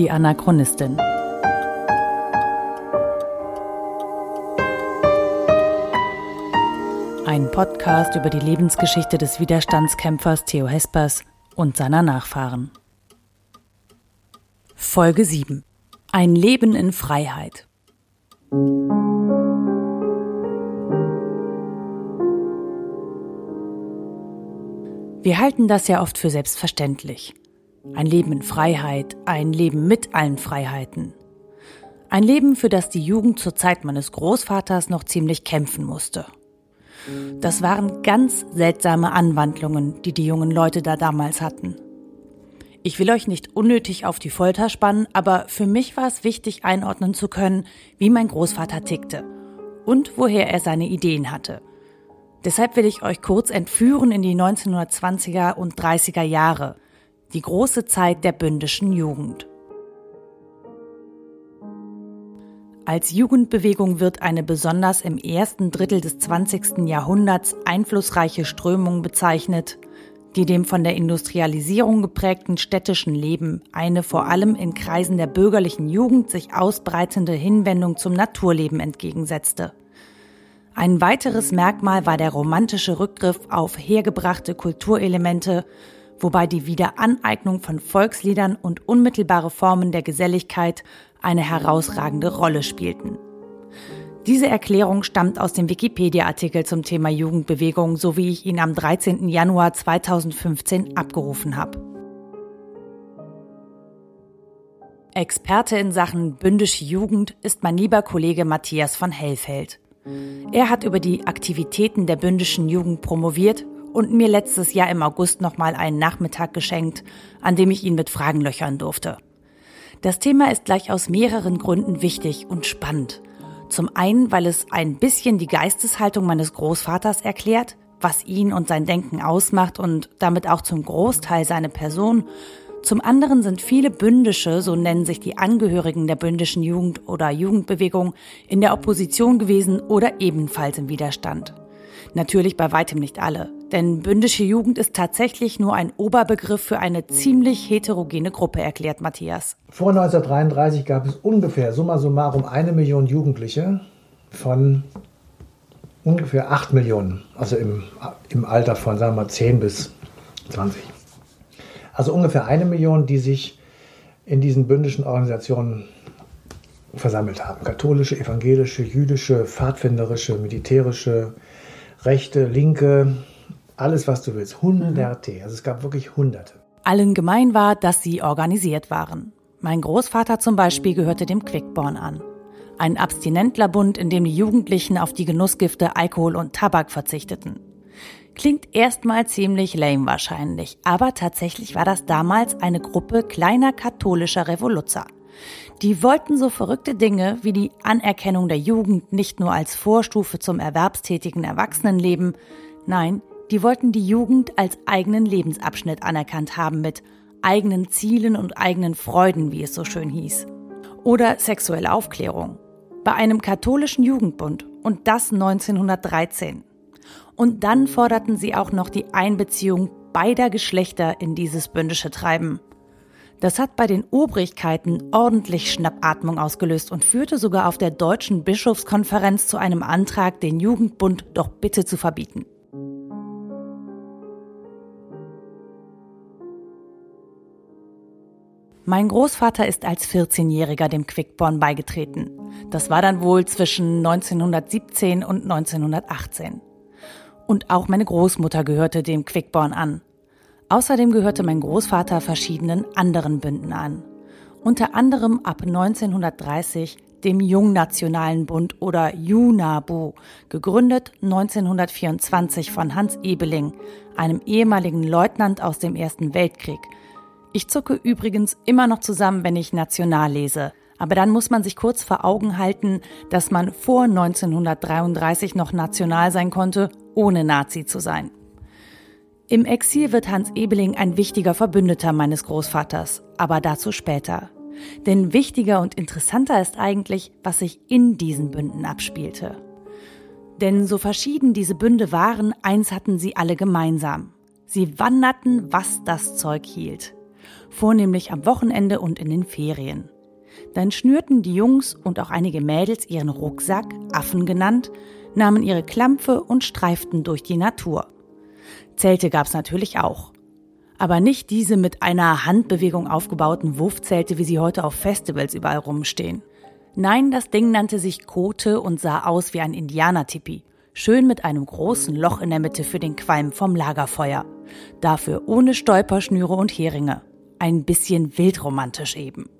Die Anachronistin. Ein Podcast über die Lebensgeschichte des Widerstandskämpfers Theo Hespers und seiner Nachfahren. Folge 7. Ein Leben in Freiheit. Wir halten das ja oft für selbstverständlich. Ein Leben in Freiheit, ein Leben mit allen Freiheiten. Ein Leben, für das die Jugend zur Zeit meines Großvaters noch ziemlich kämpfen musste. Das waren ganz seltsame Anwandlungen, die die jungen Leute da damals hatten. Ich will euch nicht unnötig auf die Folter spannen, aber für mich war es wichtig einordnen zu können, wie mein Großvater tickte und woher er seine Ideen hatte. Deshalb will ich euch kurz entführen in die 1920er und 30er Jahre, die große Zeit der bündischen Jugend. Als Jugendbewegung wird eine besonders im ersten Drittel des 20. Jahrhunderts einflussreiche Strömung bezeichnet, die dem von der Industrialisierung geprägten städtischen Leben eine vor allem in Kreisen der bürgerlichen Jugend sich ausbreitende Hinwendung zum Naturleben entgegensetzte. Ein weiteres Merkmal war der romantische Rückgriff auf hergebrachte Kulturelemente, wobei die Wiederaneignung von Volksliedern und unmittelbare Formen der Geselligkeit eine herausragende Rolle spielten. Diese Erklärung stammt aus dem Wikipedia-Artikel zum Thema Jugendbewegung, so wie ich ihn am 13. Januar 2015 abgerufen habe. Experte in Sachen bündische Jugend ist mein lieber Kollege Matthias von Hellfeld. Er hat über die Aktivitäten der bündischen Jugend promoviert und mir letztes Jahr im August nochmal einen Nachmittag geschenkt, an dem ich ihn mit Fragen löchern durfte. Das Thema ist gleich aus mehreren Gründen wichtig und spannend. Zum einen, weil es ein bisschen die Geisteshaltung meines Großvaters erklärt, was ihn und sein Denken ausmacht und damit auch zum Großteil seine Person zum anderen sind viele Bündische, so nennen sich die Angehörigen der bündischen Jugend oder Jugendbewegung, in der Opposition gewesen oder ebenfalls im Widerstand. Natürlich bei weitem nicht alle, denn bündische Jugend ist tatsächlich nur ein Oberbegriff für eine ziemlich heterogene Gruppe, erklärt Matthias. Vor 1933 gab es ungefähr summa summarum eine Million Jugendliche von ungefähr acht Millionen, also im, im Alter von, sagen wir mal, 10 bis 20. Also ungefähr eine Million, die sich in diesen bündischen Organisationen versammelt haben. Katholische, evangelische, jüdische, pfadfinderische, militärische, rechte, linke, alles, was du willst. Hunderte. Also es gab wirklich Hunderte. Allen gemein war, dass sie organisiert waren. Mein Großvater zum Beispiel gehörte dem Quickborn an. Ein Abstinentlerbund, in dem die Jugendlichen auf die Genussgifte Alkohol und Tabak verzichteten. Klingt erstmal ziemlich lame wahrscheinlich, aber tatsächlich war das damals eine Gruppe kleiner katholischer Revoluzer. Die wollten so verrückte Dinge wie die Anerkennung der Jugend nicht nur als Vorstufe zum erwerbstätigen Erwachsenenleben, nein, die wollten die Jugend als eigenen Lebensabschnitt anerkannt haben mit eigenen Zielen und eigenen Freuden, wie es so schön hieß. Oder sexuelle Aufklärung. Bei einem katholischen Jugendbund und das 1913. Und dann forderten sie auch noch die Einbeziehung beider Geschlechter in dieses bündische Treiben. Das hat bei den Obrigkeiten ordentlich Schnappatmung ausgelöst und führte sogar auf der Deutschen Bischofskonferenz zu einem Antrag, den Jugendbund doch bitte zu verbieten. Mein Großvater ist als 14-Jähriger dem Quickborn beigetreten. Das war dann wohl zwischen 1917 und 1918. Und auch meine Großmutter gehörte dem Quickborn an. Außerdem gehörte mein Großvater verschiedenen anderen Bünden an. Unter anderem ab 1930 dem Jungnationalen Bund oder JUNABU, gegründet 1924 von Hans Ebeling, einem ehemaligen Leutnant aus dem Ersten Weltkrieg. Ich zucke übrigens immer noch zusammen, wenn ich national lese. Aber dann muss man sich kurz vor Augen halten, dass man vor 1933 noch national sein konnte, ohne Nazi zu sein. Im Exil wird Hans Ebeling ein wichtiger Verbündeter meines Großvaters, aber dazu später. Denn wichtiger und interessanter ist eigentlich, was sich in diesen Bünden abspielte. Denn so verschieden diese Bünde waren, eins hatten sie alle gemeinsam. Sie wanderten, was das Zeug hielt. Vornehmlich am Wochenende und in den Ferien. Dann schnürten die Jungs und auch einige Mädels ihren Rucksack, Affen genannt, nahmen ihre Klampfe und streiften durch die Natur. Zelte gab's natürlich auch. Aber nicht diese mit einer Handbewegung aufgebauten Wuffzelte, wie sie heute auf Festivals überall rumstehen. Nein, das Ding nannte sich Kote und sah aus wie ein Indianertipi. Schön mit einem großen Loch in der Mitte für den Qualm vom Lagerfeuer. Dafür ohne Stolperschnüre und Heringe. Ein bisschen wildromantisch eben.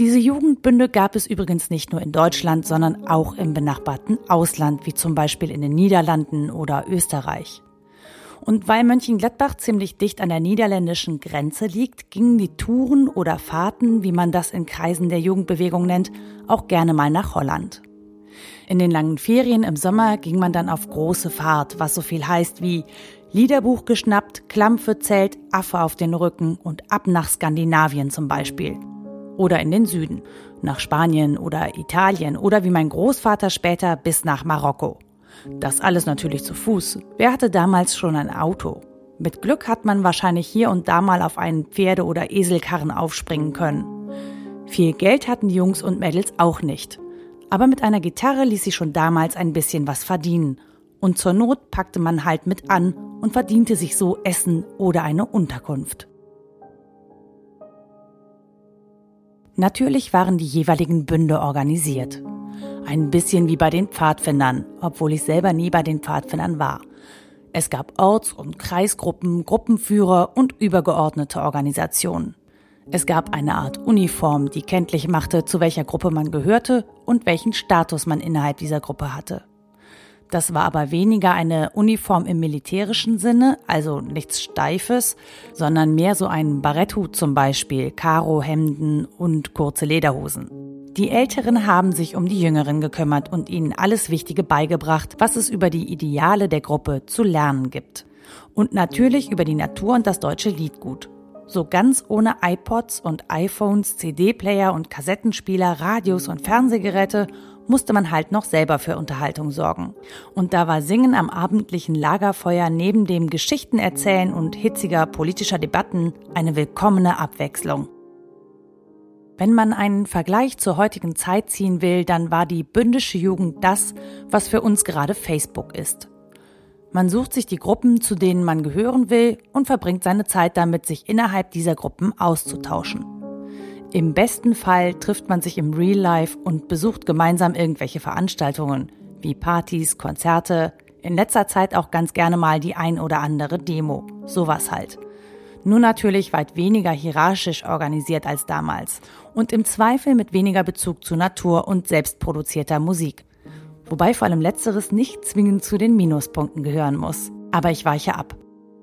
Diese Jugendbünde gab es übrigens nicht nur in Deutschland, sondern auch im benachbarten Ausland, wie zum Beispiel in den Niederlanden oder Österreich. Und weil Mönchengladbach ziemlich dicht an der niederländischen Grenze liegt, gingen die Touren oder Fahrten, wie man das in Kreisen der Jugendbewegung nennt, auch gerne mal nach Holland. In den langen Ferien im Sommer ging man dann auf große Fahrt, was so viel heißt wie Liederbuch geschnappt, Klampfe, Zelt, Affe auf den Rücken und ab nach Skandinavien zum Beispiel oder in den Süden, nach Spanien oder Italien oder wie mein Großvater später bis nach Marokko. Das alles natürlich zu Fuß. Wer hatte damals schon ein Auto? Mit Glück hat man wahrscheinlich hier und da mal auf einen Pferde- oder Eselkarren aufspringen können. Viel Geld hatten die Jungs und Mädels auch nicht. Aber mit einer Gitarre ließ sich schon damals ein bisschen was verdienen. Und zur Not packte man halt mit an und verdiente sich so Essen oder eine Unterkunft. Natürlich waren die jeweiligen Bünde organisiert. Ein bisschen wie bei den Pfadfindern, obwohl ich selber nie bei den Pfadfindern war. Es gab Orts- und Kreisgruppen, Gruppenführer und übergeordnete Organisationen. Es gab eine Art Uniform, die kenntlich machte, zu welcher Gruppe man gehörte und welchen Status man innerhalb dieser Gruppe hatte. Das war aber weniger eine Uniform im militärischen Sinne, also nichts Steifes, sondern mehr so ein Baretthut zum Beispiel, Karohemden und kurze Lederhosen. Die Älteren haben sich um die Jüngeren gekümmert und ihnen alles Wichtige beigebracht, was es über die Ideale der Gruppe zu lernen gibt. Und natürlich über die Natur und das deutsche Liedgut. So ganz ohne iPods und iPhones, CD-Player und Kassettenspieler, Radios und Fernsehgeräte musste man halt noch selber für Unterhaltung sorgen. Und da war Singen am abendlichen Lagerfeuer neben dem Geschichtenerzählen und hitziger politischer Debatten eine willkommene Abwechslung. Wenn man einen Vergleich zur heutigen Zeit ziehen will, dann war die bündische Jugend das, was für uns gerade Facebook ist. Man sucht sich die Gruppen, zu denen man gehören will, und verbringt seine Zeit damit, sich innerhalb dieser Gruppen auszutauschen. Im besten Fall trifft man sich im Real Life und besucht gemeinsam irgendwelche Veranstaltungen, wie Partys, Konzerte, in letzter Zeit auch ganz gerne mal die ein oder andere Demo, sowas halt. Nur natürlich weit weniger hierarchisch organisiert als damals und im Zweifel mit weniger Bezug zu Natur und selbstproduzierter Musik. Wobei vor allem letzteres nicht zwingend zu den Minuspunkten gehören muss. Aber ich weiche ab.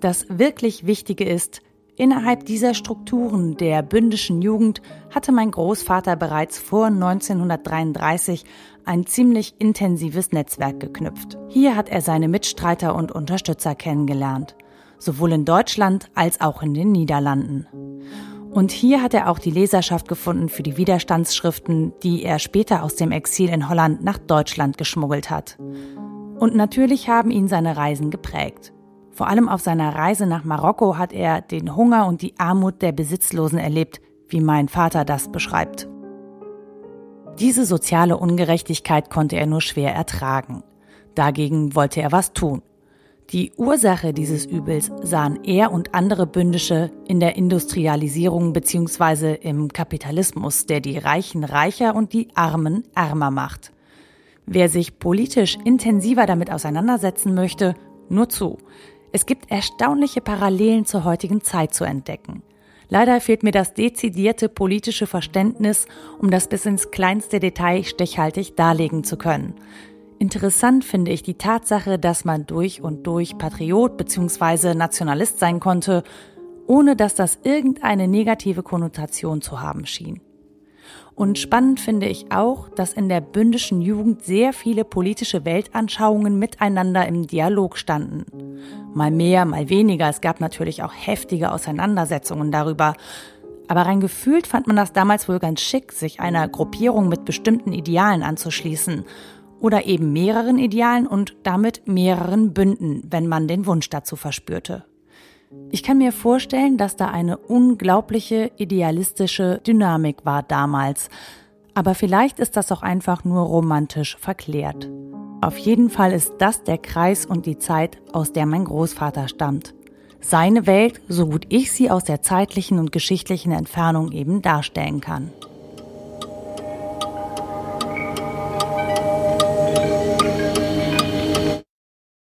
Das wirklich Wichtige ist, Innerhalb dieser Strukturen der bündischen Jugend hatte mein Großvater bereits vor 1933 ein ziemlich intensives Netzwerk geknüpft. Hier hat er seine Mitstreiter und Unterstützer kennengelernt, sowohl in Deutschland als auch in den Niederlanden. Und hier hat er auch die Leserschaft gefunden für die Widerstandsschriften, die er später aus dem Exil in Holland nach Deutschland geschmuggelt hat. Und natürlich haben ihn seine Reisen geprägt. Vor allem auf seiner Reise nach Marokko hat er den Hunger und die Armut der Besitzlosen erlebt, wie mein Vater das beschreibt. Diese soziale Ungerechtigkeit konnte er nur schwer ertragen. Dagegen wollte er was tun. Die Ursache dieses Übels sahen er und andere Bündische in der Industrialisierung bzw. im Kapitalismus, der die Reichen reicher und die Armen ärmer macht. Wer sich politisch intensiver damit auseinandersetzen möchte, nur zu. Es gibt erstaunliche Parallelen zur heutigen Zeit zu entdecken. Leider fehlt mir das dezidierte politische Verständnis, um das bis ins kleinste Detail stechhaltig darlegen zu können. Interessant finde ich die Tatsache, dass man durch und durch Patriot bzw. Nationalist sein konnte, ohne dass das irgendeine negative Konnotation zu haben schien. Und spannend finde ich auch, dass in der bündischen Jugend sehr viele politische Weltanschauungen miteinander im Dialog standen. Mal mehr, mal weniger. Es gab natürlich auch heftige Auseinandersetzungen darüber. Aber rein gefühlt fand man das damals wohl ganz schick, sich einer Gruppierung mit bestimmten Idealen anzuschließen. Oder eben mehreren Idealen und damit mehreren Bünden, wenn man den Wunsch dazu verspürte. Ich kann mir vorstellen, dass da eine unglaubliche idealistische Dynamik war damals. Aber vielleicht ist das auch einfach nur romantisch verklärt. Auf jeden Fall ist das der Kreis und die Zeit, aus der mein Großvater stammt. Seine Welt, so gut ich sie aus der zeitlichen und geschichtlichen Entfernung eben darstellen kann.